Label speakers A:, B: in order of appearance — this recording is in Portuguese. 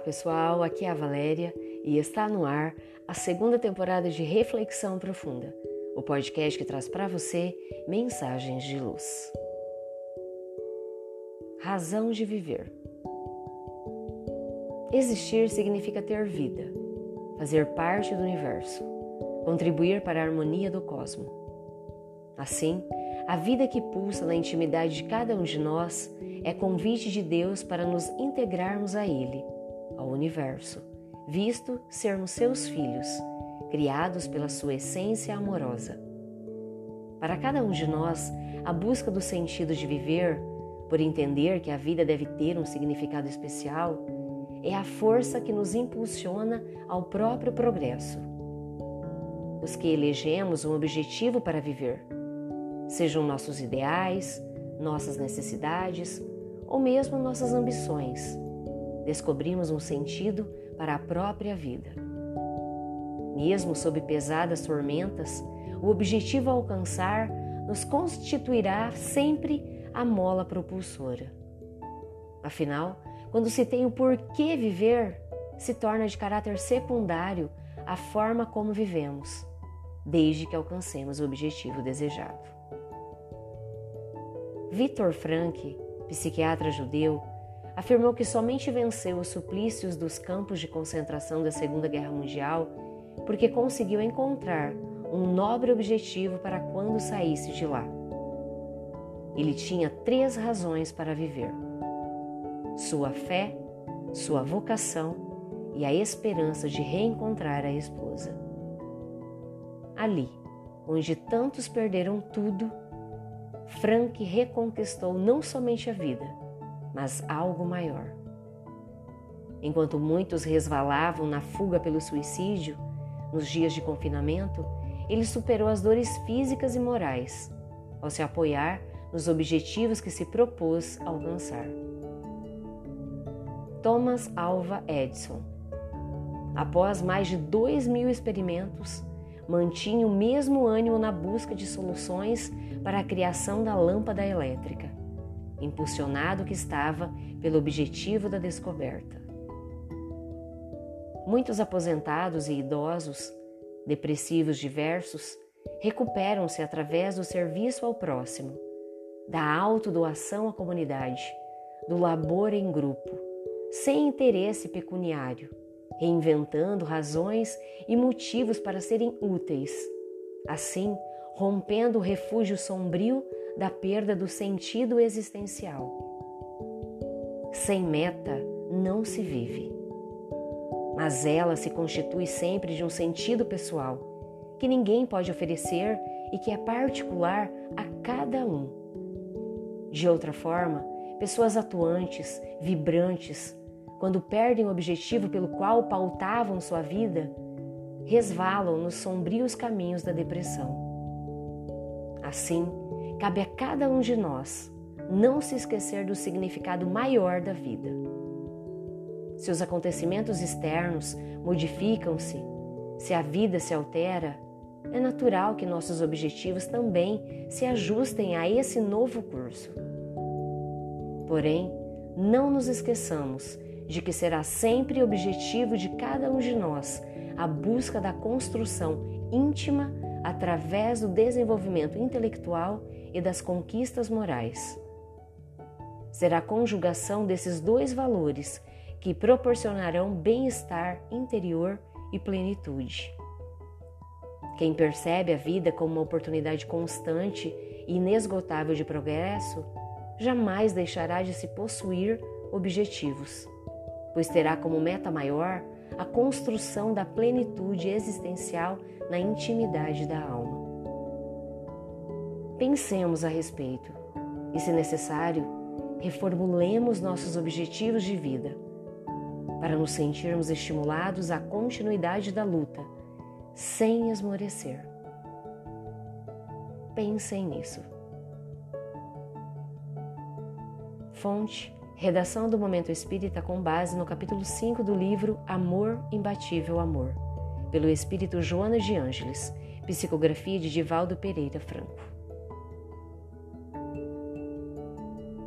A: pessoal, aqui é a Valéria e está no ar a segunda temporada de Reflexão Profunda, o podcast que traz para você mensagens de luz. Razão de viver. Existir significa ter vida, fazer parte do universo, contribuir para a harmonia do cosmos. Assim, a vida que pulsa na intimidade de cada um de nós é convite de Deus para nos integrarmos a Ele, ao universo, visto sermos seus filhos, criados pela sua essência amorosa. Para cada um de nós, a busca do sentido de viver, por entender que a vida deve ter um significado especial, é a força que nos impulsiona ao próprio progresso. Os que elegemos um objetivo para viver, sejam nossos ideais, nossas necessidades ou mesmo nossas ambições. Descobrimos um sentido para a própria vida. Mesmo sob pesadas tormentas, o objetivo a alcançar nos constituirá sempre a mola propulsora. Afinal, quando se tem o porquê viver, se torna de caráter secundário a forma como vivemos, desde que alcancemos o objetivo desejado. Victor Frank, psiquiatra judeu, afirmou que somente venceu os suplícios dos campos de concentração da Segunda Guerra Mundial porque conseguiu encontrar um nobre objetivo para quando saísse de lá. Ele tinha três razões para viver: sua fé, sua vocação e a esperança de reencontrar a esposa. Ali, onde tantos perderam tudo, Frank reconquistou não somente a vida, mas algo maior. Enquanto muitos resvalavam na fuga pelo suicídio, nos dias de confinamento, ele superou as dores físicas e morais, ao se apoiar nos objetivos que se propôs alcançar. Thomas Alva Edison. Após mais de dois mil experimentos, mantinha o mesmo ânimo na busca de soluções para a criação da lâmpada elétrica, impulsionado que estava pelo objetivo da descoberta. Muitos aposentados e idosos, depressivos diversos, recuperam-se através do serviço ao próximo, da autodoação à comunidade, do labor em grupo, sem interesse pecuniário reinventando razões e motivos para serem úteis. Assim, rompendo o refúgio sombrio da perda do sentido existencial. Sem meta não se vive. Mas ela se constitui sempre de um sentido pessoal, que ninguém pode oferecer e que é particular a cada um. De outra forma, pessoas atuantes, vibrantes, quando perdem o objetivo pelo qual pautavam sua vida, resvalam nos sombrios caminhos da depressão. Assim, cabe a cada um de nós não se esquecer do significado maior da vida. Se os acontecimentos externos modificam-se, se a vida se altera, é natural que nossos objetivos também se ajustem a esse novo curso. Porém, não nos esqueçamos de que será sempre objetivo de cada um de nós a busca da construção íntima através do desenvolvimento intelectual e das conquistas morais. Será a conjugação desses dois valores que proporcionarão bem-estar interior e plenitude. Quem percebe a vida como uma oportunidade constante e inesgotável de progresso, jamais deixará de se possuir objetivos pois terá como meta maior a construção da plenitude existencial na intimidade da alma. Pensemos a respeito e, se necessário, reformulemos nossos objetivos de vida para nos sentirmos estimulados à continuidade da luta, sem esmorecer. Pensem nisso. Fonte Redação do Momento Espírita com base no capítulo 5 do livro Amor, Imbatível Amor, pelo Espírito Joana de Ângeles, psicografia de Divaldo Pereira Franco.